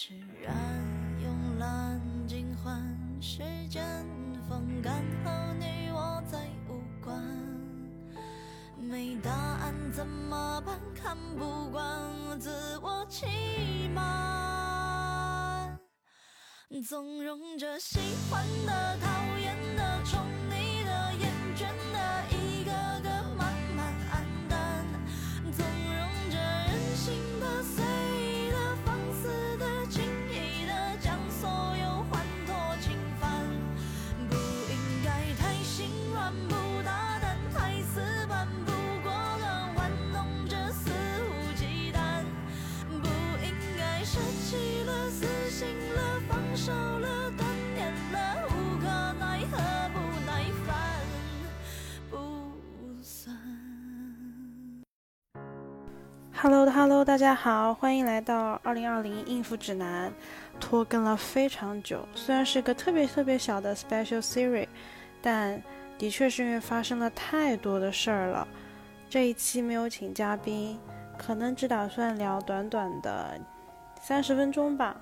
释然慵懒尽欢，时间风干后你我再无关。没答案怎么办？看不惯自我欺瞒，纵容着喜欢的、讨 Hello，Hello，大家好，欢迎来到二零二零应付指南。拖更了非常久，虽然是个特别特别小的 Special Series，但的确是因为发生了太多的事儿了。这一期没有请嘉宾，可能只打算聊短短的三十分钟吧，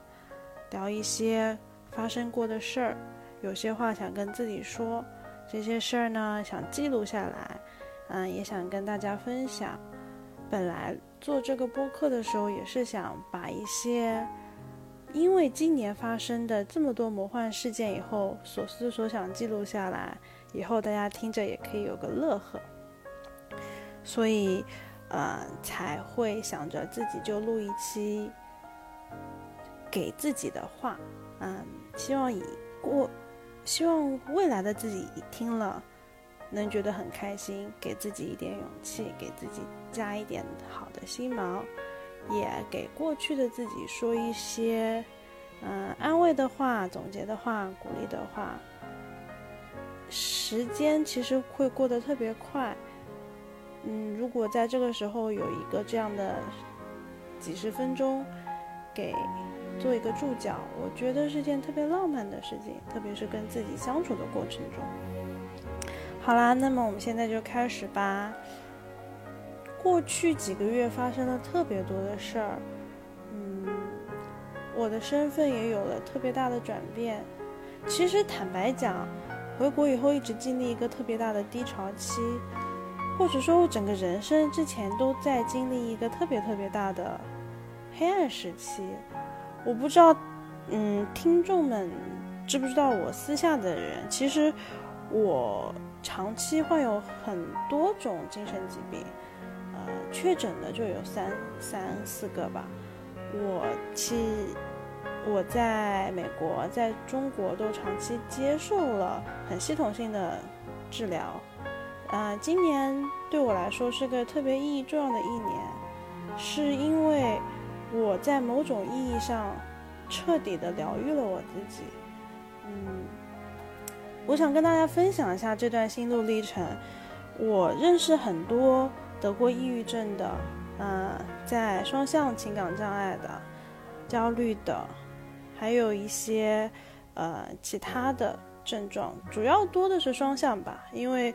聊一些发生过的事儿，有些话想跟自己说，这些事儿呢想记录下来，嗯，也想跟大家分享。本来。做这个播客的时候，也是想把一些因为今年发生的这么多魔幻事件以后所思所想记录下来，以后大家听着也可以有个乐呵。所以，呃，才会想着自己就录一期给自己的话，嗯，希望以过，希望未来的自己听了。能觉得很开心，给自己一点勇气，给自己加一点好的心毛，也给过去的自己说一些，嗯，安慰的话、总结的话、鼓励的话。时间其实会过得特别快，嗯，如果在这个时候有一个这样的几十分钟，给做一个注脚，我觉得是件特别浪漫的事情，特别是跟自己相处的过程中。好啦，那么我们现在就开始吧。过去几个月发生了特别多的事儿，嗯，我的身份也有了特别大的转变。其实坦白讲，回国以后一直经历一个特别大的低潮期，或者说我整个人生之前都在经历一个特别特别大的黑暗时期。我不知道，嗯，听众们知不知道我私下的人，其实我。长期患有很多种精神疾病，呃，确诊的就有三三四个吧。我其我在美国，在中国都长期接受了很系统性的治疗。呃，今年对我来说是个特别意义重要的一年，是因为我在某种意义上彻底的疗愈了我自己。嗯。我想跟大家分享一下这段心路历程。我认识很多得过抑郁症的，呃，在双向情感障碍的、焦虑的，还有一些呃其他的症状，主要多的是双向吧，因为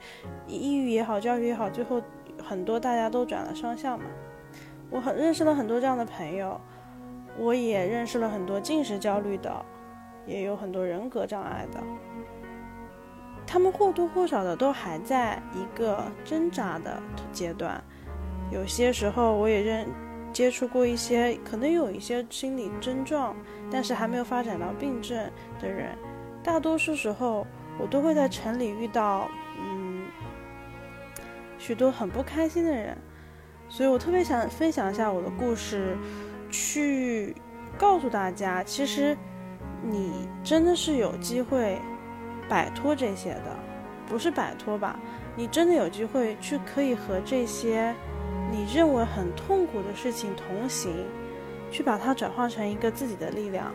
抑郁也好，焦虑也好，最后很多大家都转了双向嘛。我很认识了很多这样的朋友，我也认识了很多进食焦虑的，也有很多人格障碍的。他们或多或少的都还在一个挣扎的阶段，有些时候我也认接触过一些可能有一些心理症状，但是还没有发展到病症的人。大多数时候，我都会在城里遇到，嗯，许多很不开心的人，所以我特别想分享一下我的故事，去告诉大家，其实你真的是有机会。摆脱这些的，不是摆脱吧？你真的有机会去可以和这些你认为很痛苦的事情同行，去把它转化成一个自己的力量，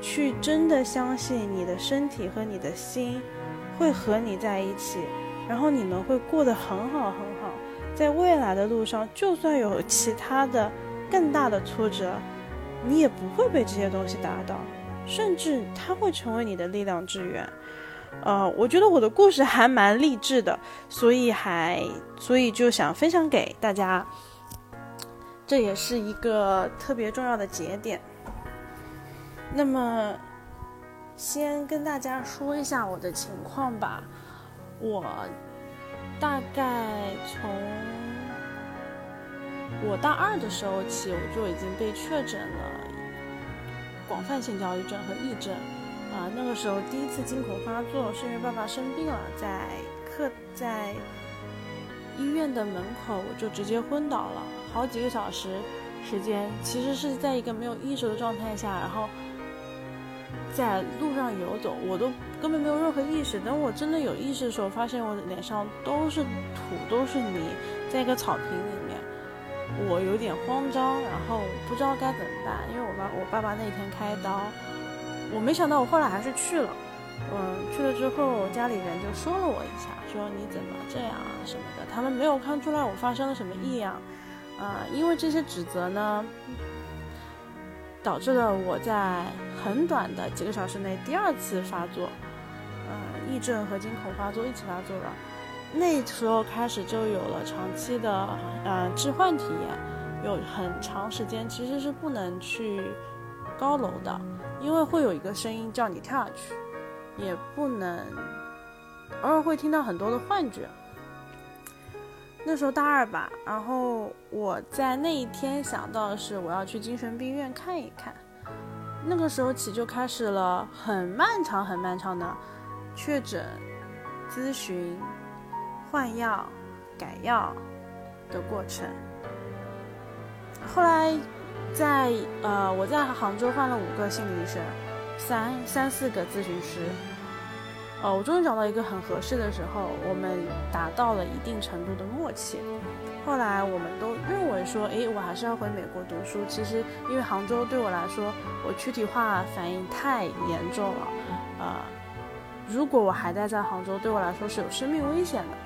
去真的相信你的身体和你的心会和你在一起，然后你们会过得很好很好。在未来的路上，就算有其他的更大的挫折，你也不会被这些东西打倒，甚至它会成为你的力量之源。呃，我觉得我的故事还蛮励志的，所以还所以就想分享给大家，这也是一个特别重要的节点。那么，先跟大家说一下我的情况吧，我大概从我大二的时候起，我就已经被确诊了广泛性焦虑症和抑郁症。啊，那个时候第一次惊恐发作是因为爸爸生病了，在客在医院的门口我就直接昏倒了，好几个小时时间，其实是在一个没有意识的状态下，然后在路上游走，我都根本没有任何意识。等我真的有意识的时候，发现我脸上都是土，都是泥，在一个草坪里面，我有点慌张，然后不知道该怎么办，因为我爸我爸爸那天开刀。我没想到，我后来还是去了。嗯，去了之后，家里人就说了我一下，说你怎么这样啊什么的。他们没有看出来我发生了什么异样，啊，因为这些指责呢，导致了我在很短的几个小时内第二次发作，嗯，癔症和惊恐发作一起发作了。那时候开始就有了长期的嗯置换体验，有很长时间其实是不能去高楼的。因为会有一个声音叫你跳下去，也不能，偶尔会听到很多的幻觉。那时候大二吧，然后我在那一天想到的是我要去精神病院看一看。那个时候起就开始了很漫长、很漫长的确诊、咨询、换药、改药的过程。后来。在呃，我在杭州换了五个心理医生，三三四个咨询师，呃，我终于找到一个很合适的时候，我们达到了一定程度的默契。后来我们都认为说，诶，我还是要回美国读书。其实因为杭州对我来说，我躯体化反应太严重了，呃，如果我还待在杭州，对我来说是有生命危险的。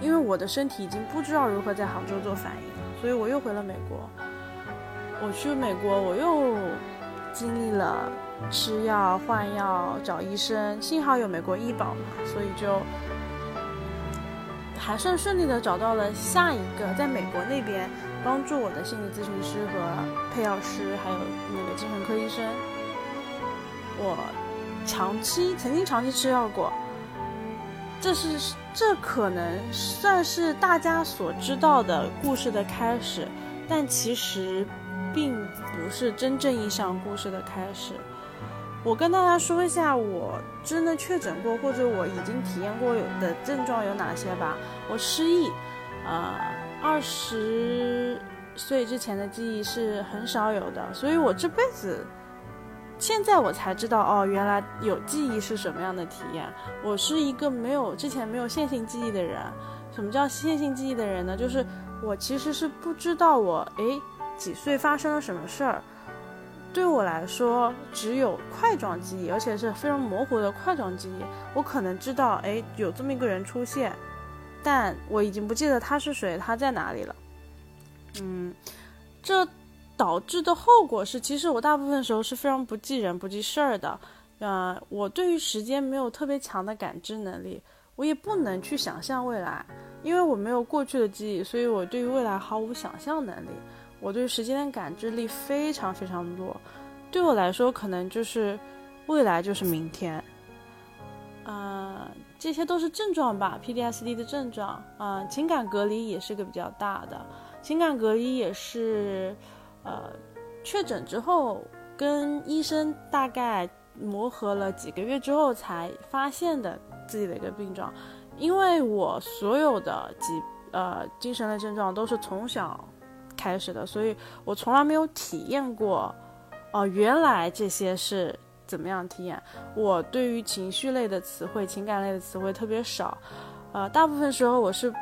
因为我的身体已经不知道如何在杭州做反应，所以我又回了美国。我去美国，我又经历了吃药、换药、找医生，幸好有美国医保嘛，所以就还算顺利的找到了下一个在美国那边帮助我的心理咨询师和配药师，还有那个精神科医生。我长期曾经长期吃药过，这是这可能算是大家所知道的故事的开始，但其实。并不是真正意义上故事的开始。我跟大家说一下，我真的确诊过或者我已经体验过有的症状有哪些吧。我失忆，呃，二十岁之前的记忆是很少有的，所以我这辈子现在我才知道哦，原来有记忆是什么样的体验。我是一个没有之前没有线性记忆的人。什么叫线性记忆的人呢？就是我其实是不知道我诶。几岁发生了什么事儿？对我来说，只有块状记忆，而且是非常模糊的块状记忆。我可能知道，哎，有这么一个人出现，但我已经不记得他是谁，他在哪里了。嗯，这导致的后果是，其实我大部分时候是非常不记人、不记事儿的。啊，我对于时间没有特别强的感知能力，我也不能去想象未来，因为我没有过去的记忆，所以我对于未来毫无想象能力。我对时间的感知力非常非常弱，对我来说，可能就是未来就是明天。啊，这些都是症状吧，PDSD 的症状。啊，情感隔离也是个比较大的，情感隔离也是，呃，确诊之后跟医生大概磨合了几个月之后才发现的自己的一个病状，因为我所有的疾呃精神类症状都是从小。开始的，所以我从来没有体验过，哦，原来这些是怎么样体验？我对于情绪类的词汇、情感类的词汇特别少，呃，大部分时候我是，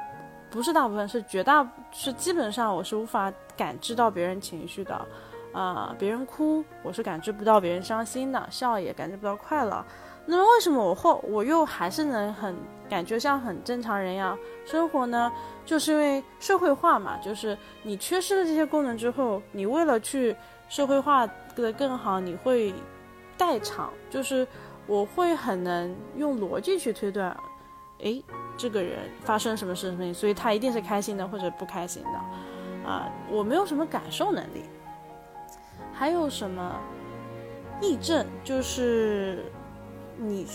不是大部分是绝大是基本上我是无法感知到别人情绪的，啊，别人哭我是感知不到别人伤心的，笑也感知不到快乐。那么为什么我后我又还是能很感觉像很正常人一样生活呢？就是因为社会化嘛，就是你缺失了这些功能之后，你为了去社会化的更好，你会代偿，就是我会很能用逻辑去推断，诶，这个人发生什么事情，所以他一定是开心的或者不开心的，啊，我没有什么感受能力。还有什么癔症，就是你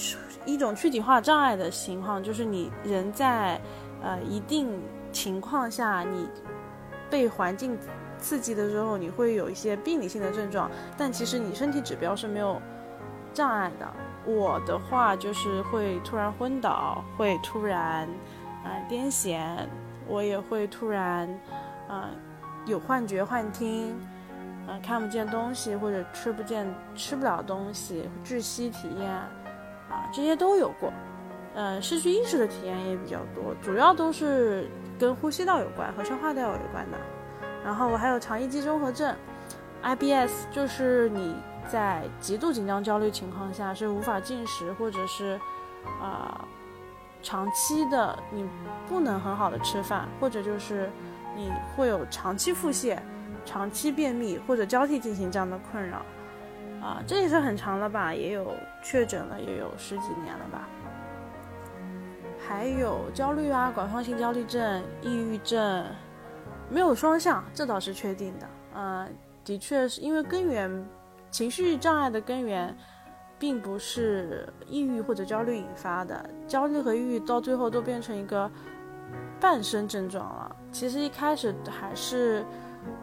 一种躯体化障碍的情况，就是你人在呃一定情况下，你被环境刺激的时候，你会有一些病理性的症状，但其实你身体指标是没有障碍的。我的话就是会突然昏倒，会突然啊癫痫，我也会突然啊有幻觉、幻听。嗯，看不见东西或者吃不见、吃不了东西，窒息体验，这些都有过。嗯，失去意识的体验也比较多，主要都是跟呼吸道有关和消化道有关的。然后我还有肠易激综合症，IBS，就是你在极度紧张、焦虑情况下是无法进食，或者是啊，长期的你不能很好的吃饭，或者就是你会有长期腹泻。长期便秘或者交替进行这样的困扰，啊，这也是很长了吧？也有确诊了，也有十几年了吧？还有焦虑啊，广泛性焦虑症、抑郁症，没有双向，这倒是确定的。嗯，的确是因为根源，情绪障碍的根源，并不是抑郁或者焦虑引发的，焦虑和抑郁到最后都变成一个半身症状了。其实一开始还是。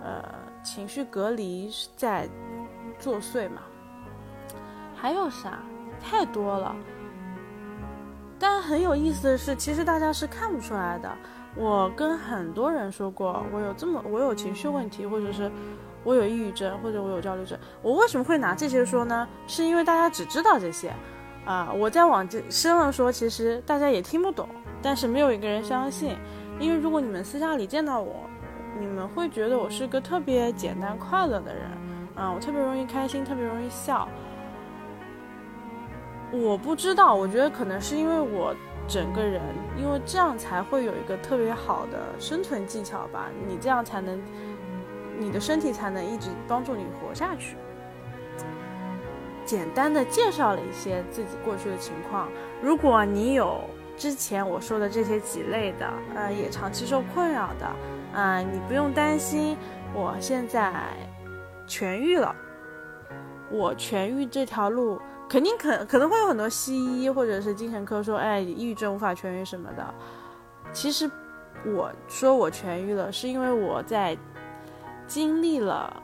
呃，情绪隔离在作祟嘛？还有啥？太多了。但很有意思的是，其实大家是看不出来的。我跟很多人说过，我有这么，我有情绪问题，或者是我有抑郁症，或者我有焦虑症。我为什么会拿这些说呢？是因为大家只知道这些啊。我再往这深了说，其实大家也听不懂，但是没有一个人相信。因为如果你们私下里见到我，你们会觉得我是个特别简单快乐的人，啊，我特别容易开心，特别容易笑。我不知道，我觉得可能是因为我整个人，因为这样才会有一个特别好的生存技巧吧。你这样才能，你的身体才能一直帮助你活下去。简单的介绍了一些自己过去的情况，如果你有之前我说的这些几类的，呃，也长期受困扰的。啊，你不用担心，我现在痊愈了。我痊愈这条路，肯定可可能会有很多西医或者是精神科说，哎，抑郁症无法痊愈什么的。其实我说我痊愈了，是因为我在经历了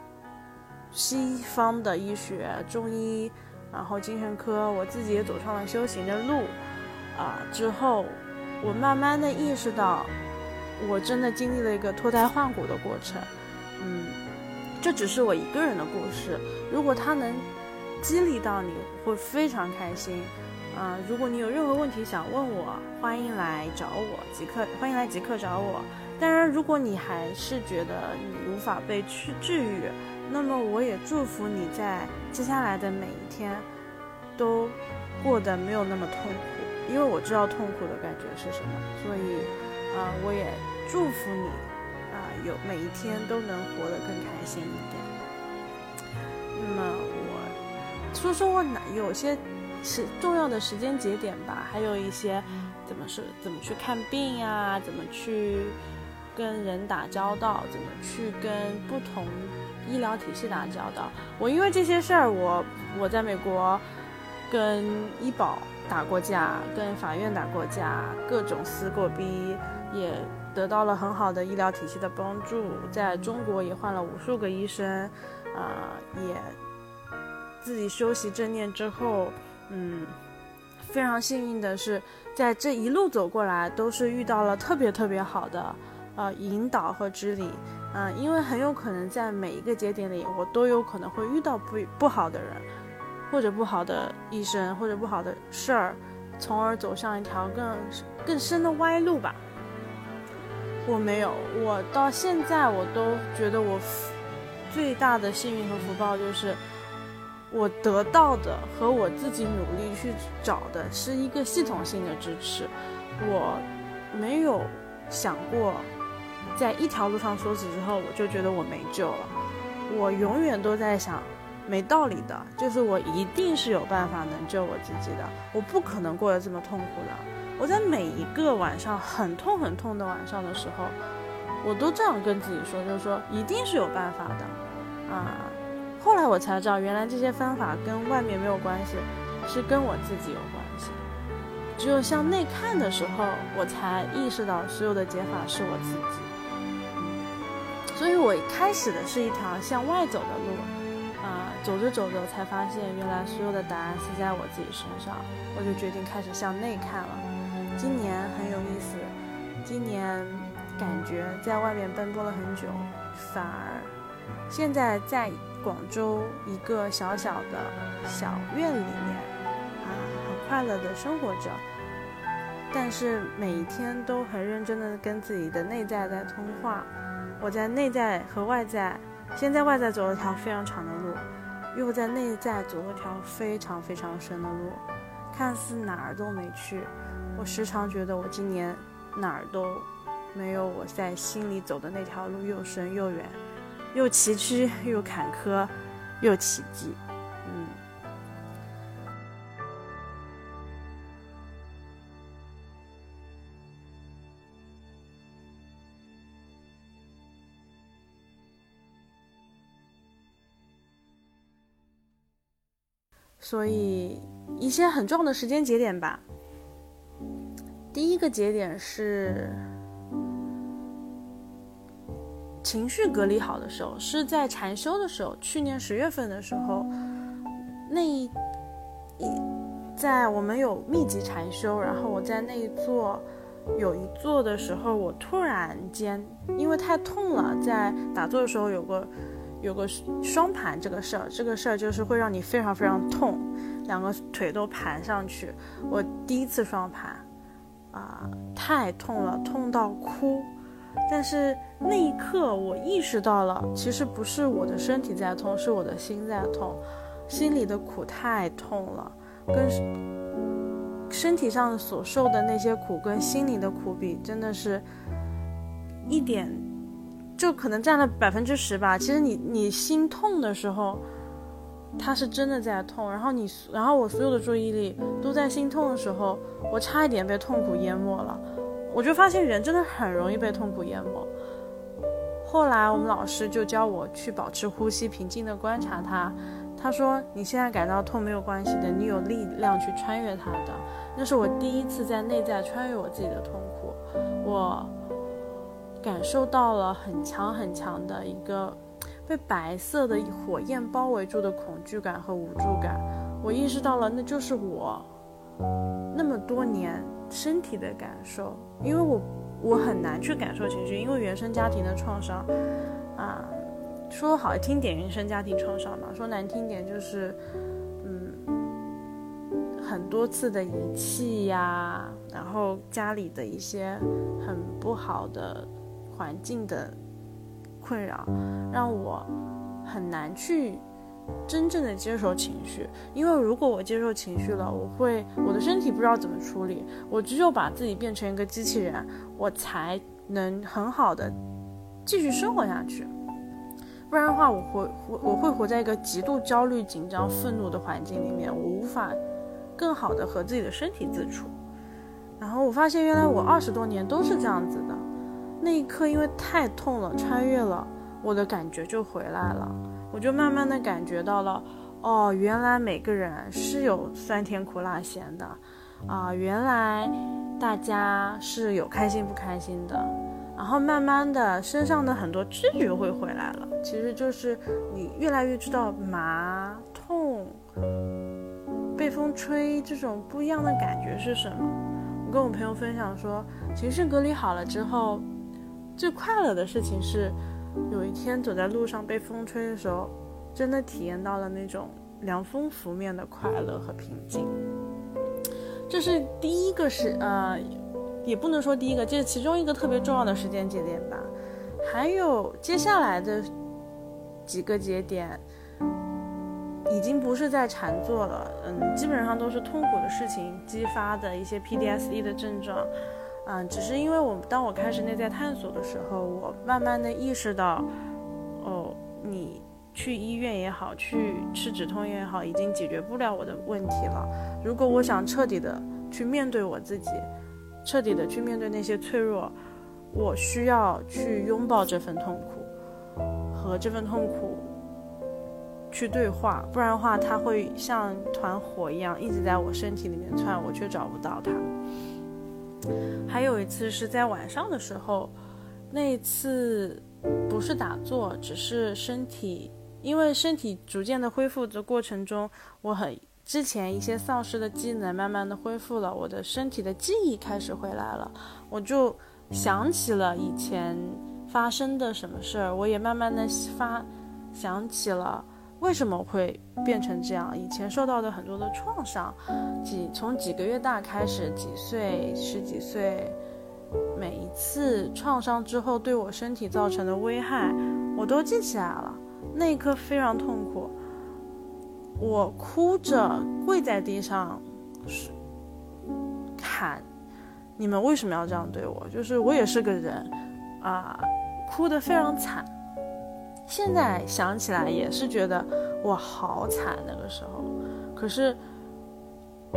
西方的医学、中医，然后精神科，我自己也走上了修行的路啊。之后，我慢慢的意识到。我真的经历了一个脱胎换骨的过程，嗯，这只是我一个人的故事。如果他能激励到你，会非常开心。啊，如果你有任何问题想问我，欢迎来找我，即刻欢迎来即刻找我。当然，如果你还是觉得你无法被去治愈，那么我也祝福你在接下来的每一天都过得没有那么痛苦，因为我知道痛苦的感觉是什么，所以。啊，我也祝福你，啊，有每一天都能活得更开心一点。那么说说我哪有些时重要的时间节点吧，还有一些怎么是怎么去看病呀，怎么去跟人打交道，怎么去跟不同医疗体系打交道。我因为这些事儿，我我在美国跟医保打过架，跟法院打过架，各种撕过逼。也得到了很好的医疗体系的帮助，在中国也换了无数个医生，啊，也自己修习正念之后，嗯，非常幸运的是，在这一路走过来，都是遇到了特别特别好的，呃，引导和指引，嗯，因为很有可能在每一个节点里，我都有可能会遇到不不好的人，或者不好的医生，或者不好的事儿，从而走向一条更更深的歪路吧。我没有，我到现在我都觉得我最大的幸运和福报就是，我得到的和我自己努力去找的是一个系统性的支持。我没有想过，在一条路上说死之后，我就觉得我没救了。我永远都在想，没道理的，就是我一定是有办法能救我自己的，我不可能过得这么痛苦的。我在每一个晚上很痛很痛的晚上的时候，我都这样跟自己说，就是说一定是有办法的，啊！后来我才知道，原来这些方法跟外面没有关系，是跟我自己有关系。只有向内看的时候，我才意识到所有的解法是我自己。所以我开始的是一条向外走的路，啊，走着走着才发现，原来所有的答案是在我自己身上，我就决定开始向内看了。今年很有意思，今年感觉在外面奔波了很久，反而现在在广州一个小小的小院里面啊，很快乐的生活着。但是每一天都很认真的跟自己的内在在通话。我在内在和外在，先在外在走了条非常长的路，又在内在走了条非常非常深的路，看似哪儿都没去。我时常觉得，我今年哪儿都没有我在心里走的那条路又深又远，又崎岖又坎坷，又奇迹。嗯。所以，一些很重要的时间节点吧。第一个节点是情绪隔离好的时候，是在禅修的时候。去年十月份的时候，那一在我们有密集禅修，然后我在那一座有一座的时候，我突然间因为太痛了，在打坐的时候有个有个双盘这个事儿，这个事儿就是会让你非常非常痛，两个腿都盘上去。我第一次双盘。啊，太痛了，痛到哭。但是那一刻，我意识到了，其实不是我的身体在痛，是我的心在痛。心里的苦太痛了，跟身体上所受的那些苦，跟心里的苦比，真的是一点，就可能占了百分之十吧。其实你你心痛的时候。他是真的在痛，然后你，然后我所有的注意力都在心痛的时候，我差一点被痛苦淹没了。我就发现人真的很容易被痛苦淹没。后来我们老师就教我去保持呼吸，平静的观察它。他说：“你现在感到痛没有关系的，你有力量去穿越它的。”那是我第一次在内在穿越我自己的痛苦，我感受到了很强很强的一个。被白色的火焰包围住的恐惧感和无助感，我意识到了，那就是我那么多年身体的感受。因为我我很难去感受情绪，因为原生家庭的创伤啊，说好听点原生家庭创伤嘛，说难听点就是嗯很多次的遗弃呀，然后家里的一些很不好的环境的。困扰让我很难去真正的接受情绪，因为如果我接受情绪了，我会我的身体不知道怎么处理，我只有把自己变成一个机器人，我才能很好的继续生活下去。不然的话，我活我我会活在一个极度焦虑、紧张、愤怒的环境里面，我无法更好的和自己的身体自处。然后我发现，原来我二十多年都是这样子的。那一刻，因为太痛了，穿越了，我的感觉就回来了。我就慢慢的感觉到了，哦，原来每个人是有酸甜苦辣咸的，啊，原来大家是有开心不开心的。然后慢慢的，身上的很多知觉会回来了。其实就是你越来越知道麻、痛、被风吹这种不一样的感觉是什么。我跟我朋友分享说，情绪隔离好了之后。最快乐的事情是，有一天走在路上被风吹的时候，真的体验到了那种凉风拂面的快乐和平静。这是第一个是呃，也不能说第一个，这是其中一个特别重要的时间节点吧。还有接下来的几个节点，已经不是在禅坐了，嗯，基本上都是痛苦的事情激发的一些 PDSD 的症状，嗯，只是因为我当我开始内在探索的时候，我慢慢的意识到，哦，你去医院也好，去吃止痛药也好，已经解决不了我的问题了。如果我想彻底的去面对我自己，彻底的去面对那些脆弱，我需要去拥抱这份痛苦，和这份痛苦。去对话，不然的话，它会像团火一样一直在我身体里面窜，我却找不到它。还有一次是在晚上的时候，那一次不是打坐，只是身体，因为身体逐渐的恢复的过程中，我很之前一些丧失的机能慢慢的恢复了，我的身体的记忆开始回来了，我就想起了以前发生的什么事儿，我也慢慢的发想起了。为什么会变成这样？以前受到的很多的创伤，几从几个月大开始，几岁、十几岁，每一次创伤之后对我身体造成的危害，我都记起来了。那一刻非常痛苦，我哭着跪在地上，喊：“你们为什么要这样对我？就是我也是个人，啊，哭得非常惨。”现在想起来也是觉得我好惨那个时候，可是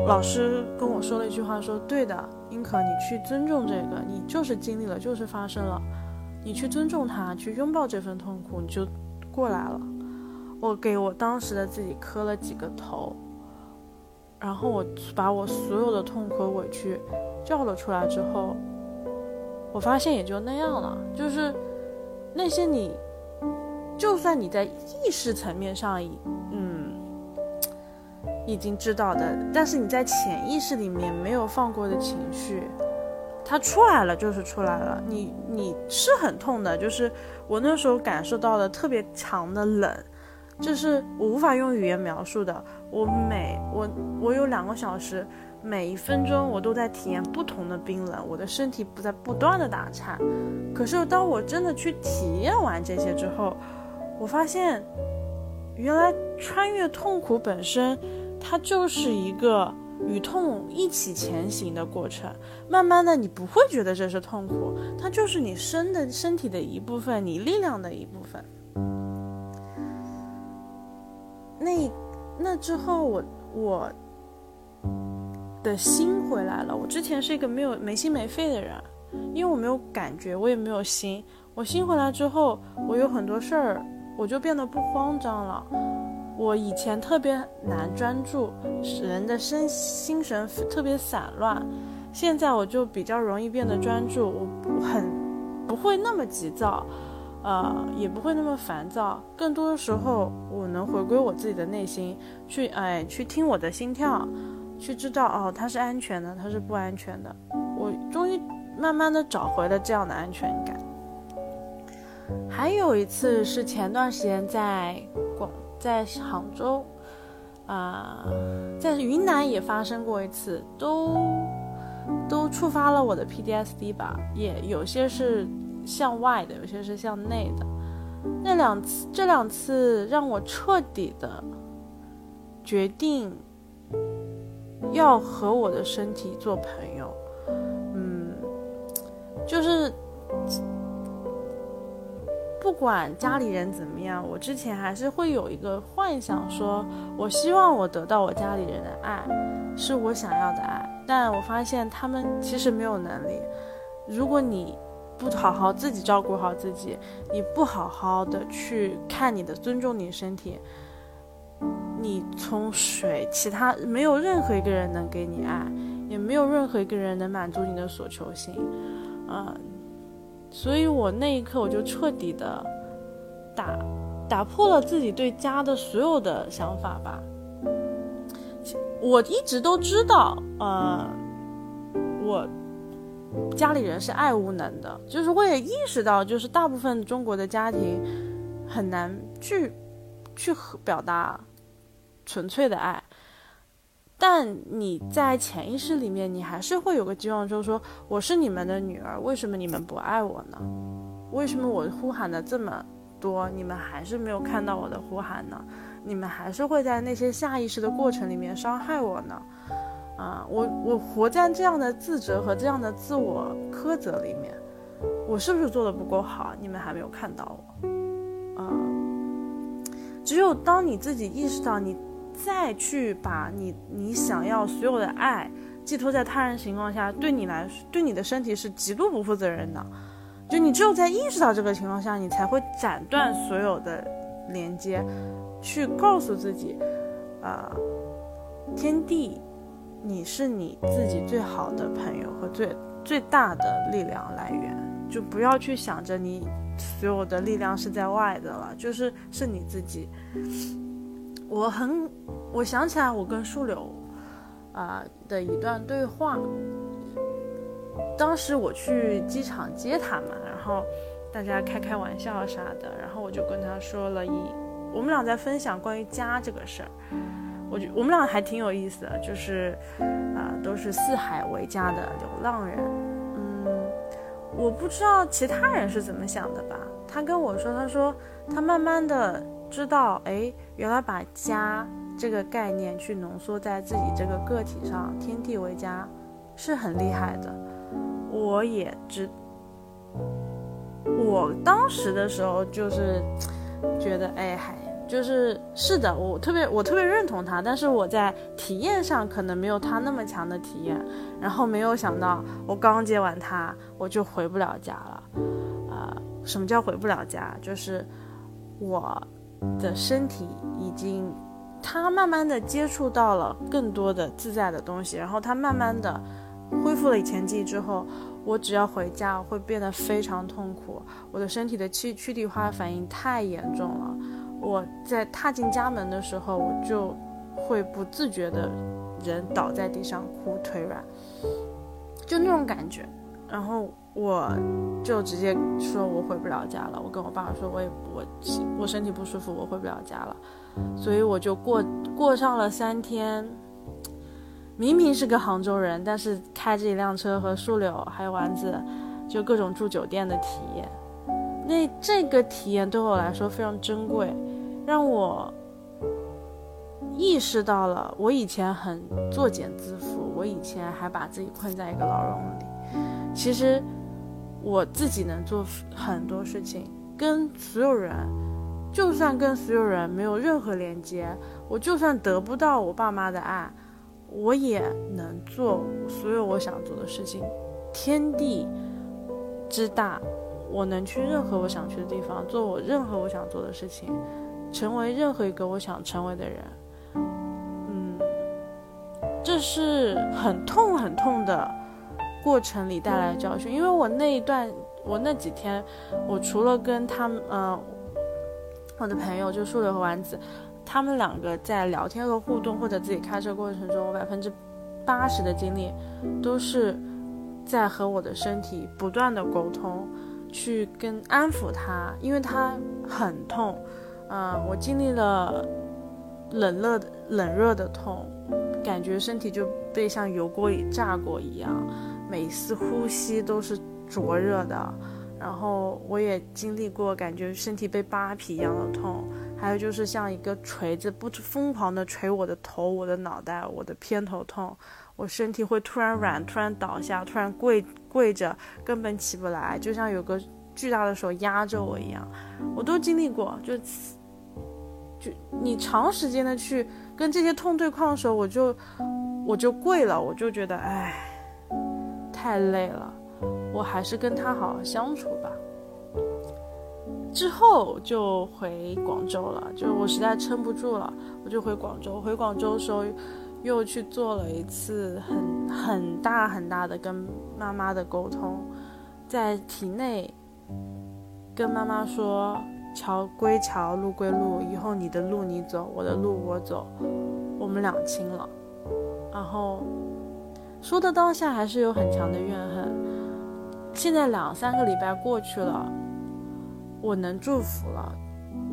老师跟我说了一句话，说对的，英可，你去尊重这个，你就是经历了，就是发生了，你去尊重它，去拥抱这份痛苦，你就过来了。我给我当时的自己磕了几个头，然后我把我所有的痛苦委屈叫了出来之后，我发现也就那样了，就是那些你。就算你在意识层面上已嗯已经知道的，但是你在潜意识里面没有放过的情绪，它出来了就是出来了。你你是很痛的，就是我那时候感受到的特别强的冷，就是我无法用语言描述的。我每我我有两个小时，每一分钟我都在体验不同的冰冷，我的身体不在不断的打颤。可是当我真的去体验完这些之后，我发现，原来穿越痛苦本身，它就是一个与痛一起前行的过程。慢慢的，你不会觉得这是痛苦，它就是你身的身体的一部分，你力量的一部分。那那之后，我我的心回来了。我之前是一个没有没心没肺的人，因为我没有感觉，我也没有心。我心回来之后，我有很多事儿。我就变得不慌张了。我以前特别难专注，使人的身心神特别散乱。现在我就比较容易变得专注，我很不会那么急躁，呃，也不会那么烦躁。更多的时候，我能回归我自己的内心，去哎去听我的心跳，去知道哦它是安全的，它是不安全的。我终于慢慢的找回了这样的安全感。还有一次是前段时间在广，在杭州，啊，在云南也发生过一次，都都触发了我的 PDSD 吧，也有些是向外的，有些是向内的。那两次，这两次让我彻底的决定要和我的身体做朋友，嗯，就是。不管家里人怎么样，我之前还是会有一个幻想，说我希望我得到我家里人的爱，是我想要的爱。但我发现他们其实没有能力。如果你不好好自己照顾好自己，你不好好的去看你的尊重你身体，你从水其他没有任何一个人能给你爱，也没有任何一个人能满足你的所求心，啊。所以我那一刻我就彻底的打打破了自己对家的所有的想法吧。我一直都知道，呃，我家里人是爱无能的，就是我也意识到，就是大部分中国的家庭很难去去表达纯粹的爱。但你在潜意识里面，你还是会有个期望，就是说我是你们的女儿，为什么你们不爱我呢？为什么我呼喊的这么多，你们还是没有看到我的呼喊呢？你们还是会在那些下意识的过程里面伤害我呢？啊，我我活在这样的自责和这样的自我苛责里面，我是不是做的不够好？你们还没有看到我，啊，只有当你自己意识到，你再去把你你想要所有的爱寄托在他人情况下，对你来说，对你的身体是极度不负责任的。就你只有在意识到这个情况下，你才会斩断所有的连接，去告诉自己，啊，天地，你是你自己最好的朋友和最最大的力量来源，就不要去想着你所有的力量是在外的了，就是是你自己。我很，我想起来我跟树柳，啊的一段对话。当时我去机场接他嘛，然后大家开开玩笑啥的，然后我就跟他说了一，我们俩在分享关于家这个事儿，我觉我们俩还挺有意思的，就是啊都是四海为家的流浪人，嗯，我不知道其他人是怎么想的吧。他跟我说，他说他慢慢的知道，哎，原来把家这个概念去浓缩在自己这个个体上，天地为家，是很厉害的。我也知，我当时的时候就是觉得，哎，还就是是的，我特别我特别认同他，但是我在体验上可能没有他那么强的体验，然后没有想到我刚接完他，我就回不了家了，啊，什么叫回不了家？就是我的身体已经，他慢慢的接触到了更多的自在的东西，然后他慢慢的。恢复了以前记忆之后，我只要回家会变得非常痛苦，我的身体的躯躯体化反应太严重了。我在踏进家门的时候，我就会不自觉的人倒在地上哭，腿软，就那种感觉。然后我就直接说我回不了家了。我跟我爸爸说，我也我我身体不舒服，我回不了家了。所以我就过过上了三天。明明是个杭州人，但是开着一辆车和树柳还有丸子，就各种住酒店的体验。那这个体验对我来说非常珍贵，让我意识到了我以前很作茧自缚，我以前还把自己困在一个牢笼里。其实我自己能做很多事情，跟所有人，就算跟所有人没有任何连接，我就算得不到我爸妈的爱。我也能做所有我想做的事情，天地之大，我能去任何我想去的地方，做我任何我想做的事情，成为任何一个我想成为的人。嗯，这是很痛很痛的过程里带来的教训，因为我那一段，我那几天，我除了跟他们，呃，我的朋友就树柳和丸子。他们两个在聊天和互动，或者自己开车过程中，我百分之八十的精力都是在和我的身体不断的沟通，去跟安抚他，因为他很痛，嗯，我经历了冷热的冷热的痛，感觉身体就被像油锅里炸过一样，每一次呼吸都是灼热的，然后我也经历过感觉身体被扒皮一样的痛。还有就是像一个锤子，不疯狂的锤我的头、我的脑袋、我的偏头痛，我身体会突然软、突然倒下、突然跪跪着，根本起不来，就像有个巨大的手压着我一样，我都经历过。就就你长时间的去跟这些痛对抗的时候，我就我就跪了，我就觉得哎，太累了，我还是跟他好好相处吧。之后就回广州了，就是我实在撑不住了，我就回广州。回广州的时候，又去做了一次很很大很大的跟妈妈的沟通，在体内跟妈妈说：“桥归桥，路归路，以后你的路你走，我的路我走，我们两清了。”然后说的当下还是有很强的怨恨。现在两三个礼拜过去了。我能祝福了，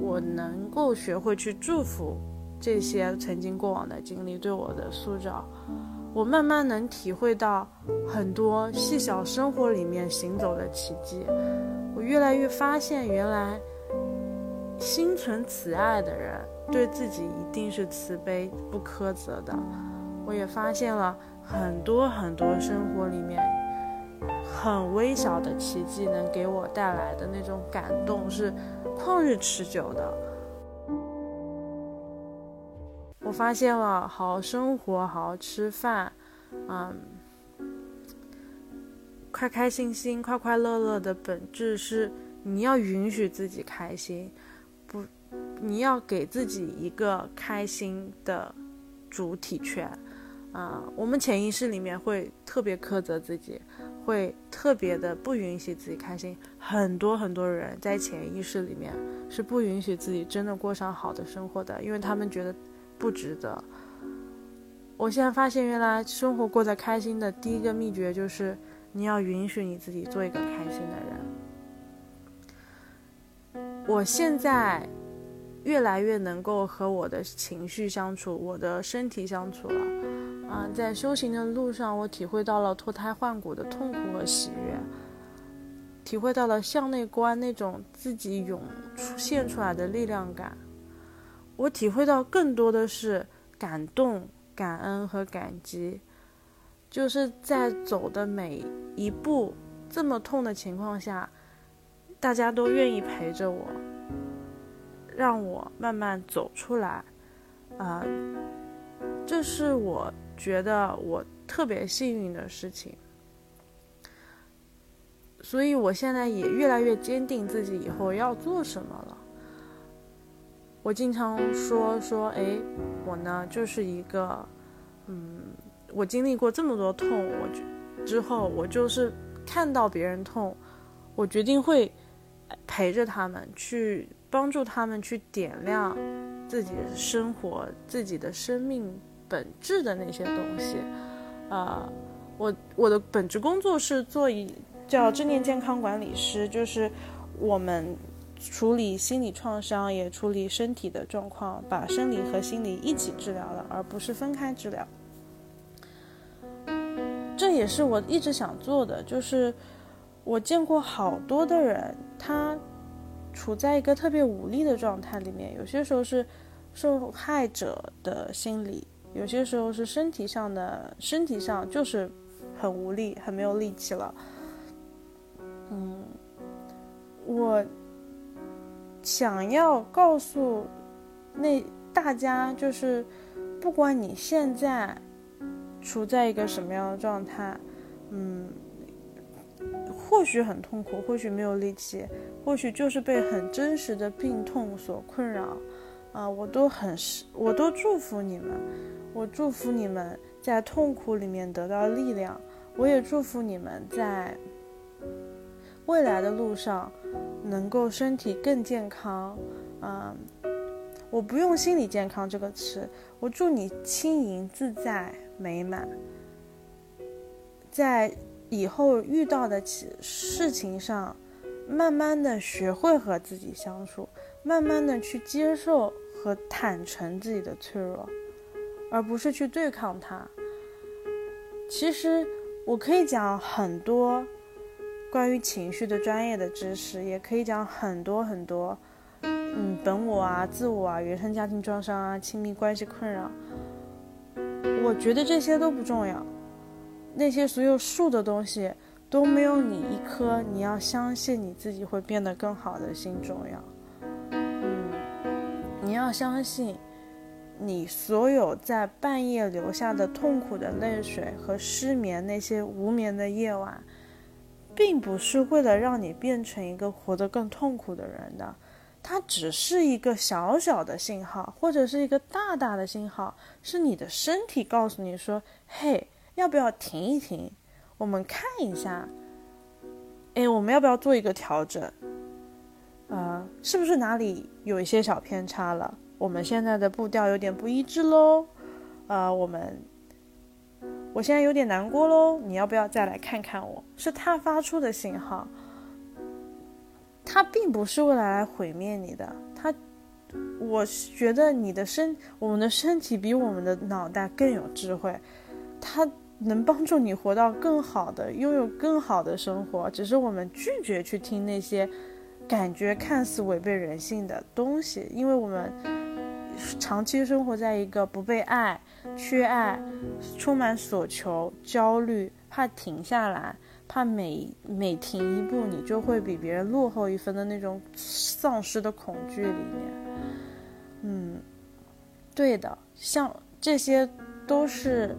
我能够学会去祝福这些曾经过往的经历对我的塑造。我慢慢能体会到很多细小生活里面行走的奇迹。我越来越发现，原来心存慈爱的人，对自己一定是慈悲不苛责的。我也发现了很多很多生活里面很微小的奇迹，能给我带来的那种感动是旷日持久的。我发现了好生活、好好吃饭，嗯，开开心心、快快乐乐的本质是你要允许自己开心，不，你要给自己一个开心的主体权。啊，我们潜意识里面会特别苛责自己，会特别的不允许自己开心。很多很多人在潜意识里面是不允许自己真的过上好的生活的，因为他们觉得不值得。我现在发现，原来生活过得开心的第一个秘诀就是你要允许你自己做一个开心的人。我现在越来越能够和我的情绪相处，我的身体相处了。啊，在修行的路上，我体会到了脱胎换骨的痛苦和喜悦，体会到了向内观那种自己涌出现出来的力量感。我体会到更多的是感动、感恩和感激，就是在走的每一步这么痛的情况下，大家都愿意陪着我，让我慢慢走出来。啊，这是我。觉得我特别幸运的事情，所以我现在也越来越坚定自己以后要做什么了。我经常说说，哎，我呢就是一个，嗯，我经历过这么多痛，我之后我就是看到别人痛，我决定会陪着他们，去帮助他们去点亮自己的生活，自己的生命。本质的那些东西，啊，我我的本职工作是做一叫正念健康管理师，就是我们处理心理创伤，也处理身体的状况，把生理和心理一起治疗了，而不是分开治疗。这也是我一直想做的，就是我见过好多的人，他处在一个特别无力的状态里面，有些时候是受害者的心理。有些时候是身体上的，身体上就是很无力、很没有力气了。嗯，我想要告诉那大家，就是不管你现在处在一个什么样的状态，嗯，或许很痛苦，或许没有力气，或许就是被很真实的病痛所困扰，啊，我都很是，我都祝福你们。我祝福你们在痛苦里面得到力量，我也祝福你们在未来的路上能够身体更健康。嗯，我不用心理健康这个词，我祝你轻盈自在、美满。在以后遇到的事情上，慢慢的学会和自己相处，慢慢的去接受和坦诚自己的脆弱。而不是去对抗它。其实我可以讲很多关于情绪的专业的知识，也可以讲很多很多，嗯，本我啊、自我啊、原生家庭创伤啊、亲密关系困扰。我觉得这些都不重要，那些所有树的东西都没有你一颗你要相信你自己会变得更好的心重要。你要相信。你所有在半夜流下的痛苦的泪水和失眠那些无眠的夜晚，并不是为了让你变成一个活得更痛苦的人的，它只是一个小小的信号，或者是一个大大的信号，是你的身体告诉你说：“嘿，要不要停一停？我们看一下，哎，我们要不要做一个调整？呃，是不是哪里有一些小偏差了？”我们现在的步调有点不一致喽，啊，我们，我现在有点难过喽，你要不要再来看看我？是他发出的信号，他并不是为了来毁灭你的，他，我觉得你的身，我们的身体比我们的脑袋更有智慧，它能帮助你活到更好的，拥有更好的生活，只是我们拒绝去听那些感觉看似违背人性的东西，因为我们长期生活在一个不被爱、缺爱、充满所求、焦虑、怕停下来、怕每每停一步你就会比别人落后一分的那种丧失的恐惧里面。嗯，对的，像这些都是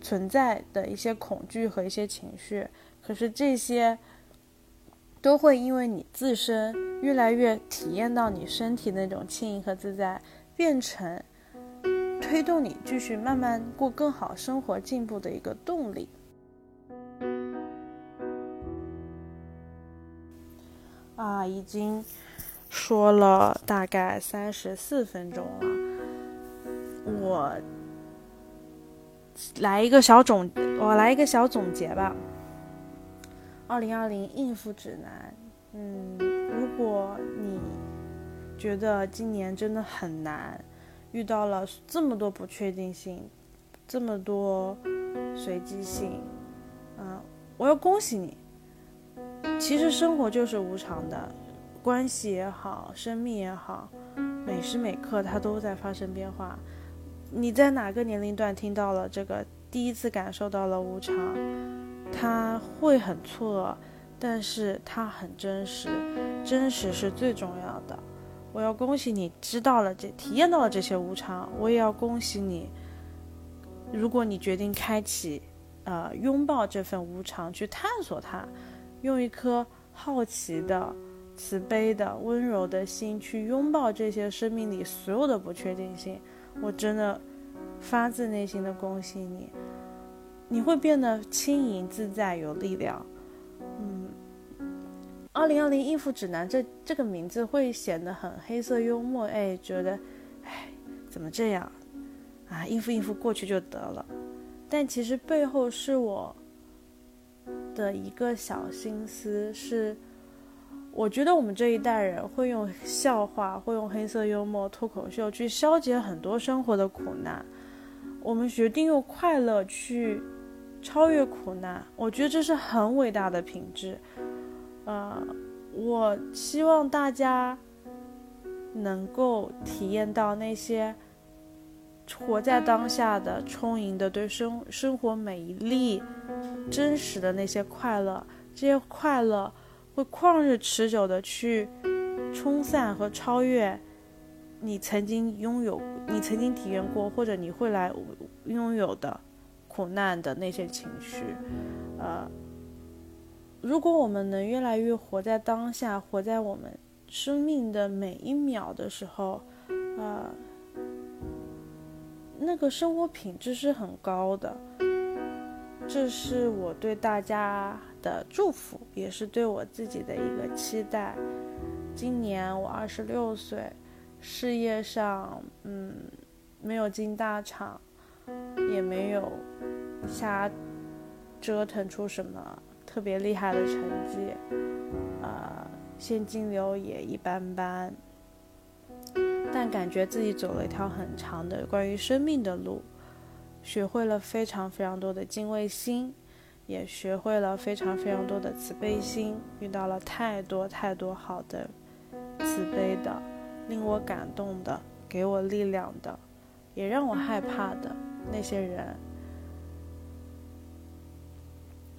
存在的一些恐惧和一些情绪，可是这些。都会因为你自身越来越体验到你身体那种轻盈和自在，变成推动你继续慢慢过更好生活、进步的一个动力。啊，已经说了大概三十四分钟了，我来一个小总，我来一个小总结吧。二零二零应付指南，嗯，如果你觉得今年真的很难，遇到了这么多不确定性，这么多随机性，嗯，我要恭喜你。其实生活就是无常的，关系也好，生命也好，每时每刻它都在发生变化。你在哪个年龄段听到了这个，第一次感受到了无常？他会很错愕，但是他很真实，真实是最重要的。我要恭喜你知道了这，体验到了这些无常。我也要恭喜你，如果你决定开启，呃，拥抱这份无常，去探索它，用一颗好奇的、慈悲的、温柔的心去拥抱这些生命里所有的不确定性，我真的发自内心的恭喜你。你会变得轻盈自在、有力量。嗯，二零二零应付指南这这个名字会显得很黑色幽默，哎，觉得，哎，怎么这样？啊，应付应付过去就得了。但其实背后是我的一个小心思，是我觉得我们这一代人会用笑话、会用黑色幽默、脱口秀去消解很多生活的苦难。我们决定用快乐去。超越苦难，我觉得这是很伟大的品质。呃，我希望大家能够体验到那些活在当下的、充盈的、对生生活每一粒真实的那些快乐。这些快乐会旷日持久的去冲散和超越你曾经拥有、你曾经体验过或者你会来拥有的。苦难的那些情绪，呃，如果我们能越来越活在当下，活在我们生命的每一秒的时候，呃，那个生活品质是很高的。这是我对大家的祝福，也是对我自己的一个期待。今年我二十六岁，事业上，嗯，没有进大厂。也没有瞎折腾出什么特别厉害的成绩，呃，现金流也一般般，但感觉自己走了一条很长的关于生命的路，学会了非常非常多的敬畏心，也学会了非常非常多的慈悲心，遇到了太多太多好的慈悲的，令我感动的，给我力量的，也让我害怕的。那些人，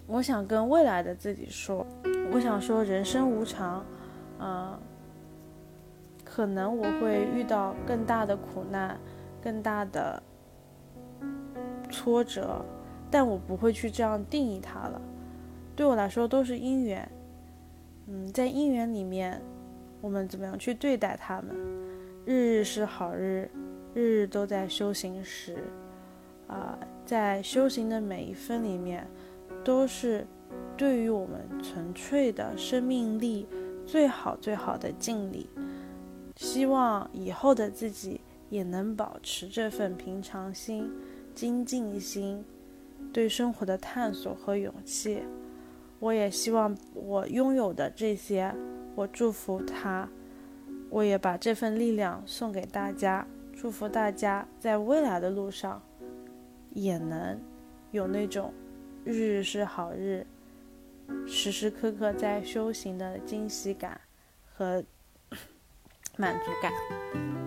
我想跟未来的自己说，我想说人生无常，嗯，可能我会遇到更大的苦难，更大的挫折，但我不会去这样定义它了。对我来说都是因缘，嗯，在因缘里面，我们怎么样去对待他们？日日是好日，日日都在修行时。啊，在修行的每一分里面，都是对于我们纯粹的生命力最好最好的敬礼。希望以后的自己也能保持这份平常心、精进心，对生活的探索和勇气。我也希望我拥有的这些，我祝福他，我也把这份力量送给大家，祝福大家在未来的路上。也能有那种日日是好日，时时刻刻在修行的惊喜感。和 满足感。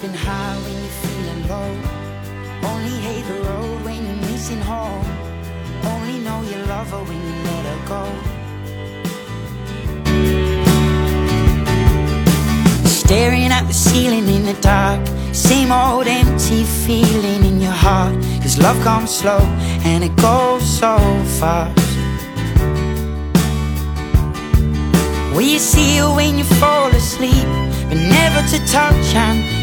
Been high when you're feeling low. Only hate the road when you're missing home. Only know you love her when you let her go. Staring at the ceiling in the dark. Same old empty feeling in your heart. Cause love comes slow and it goes so fast. Will you see her when you fall asleep? But never to touch and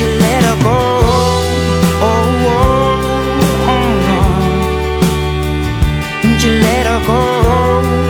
You let her go. Oh, you let her go.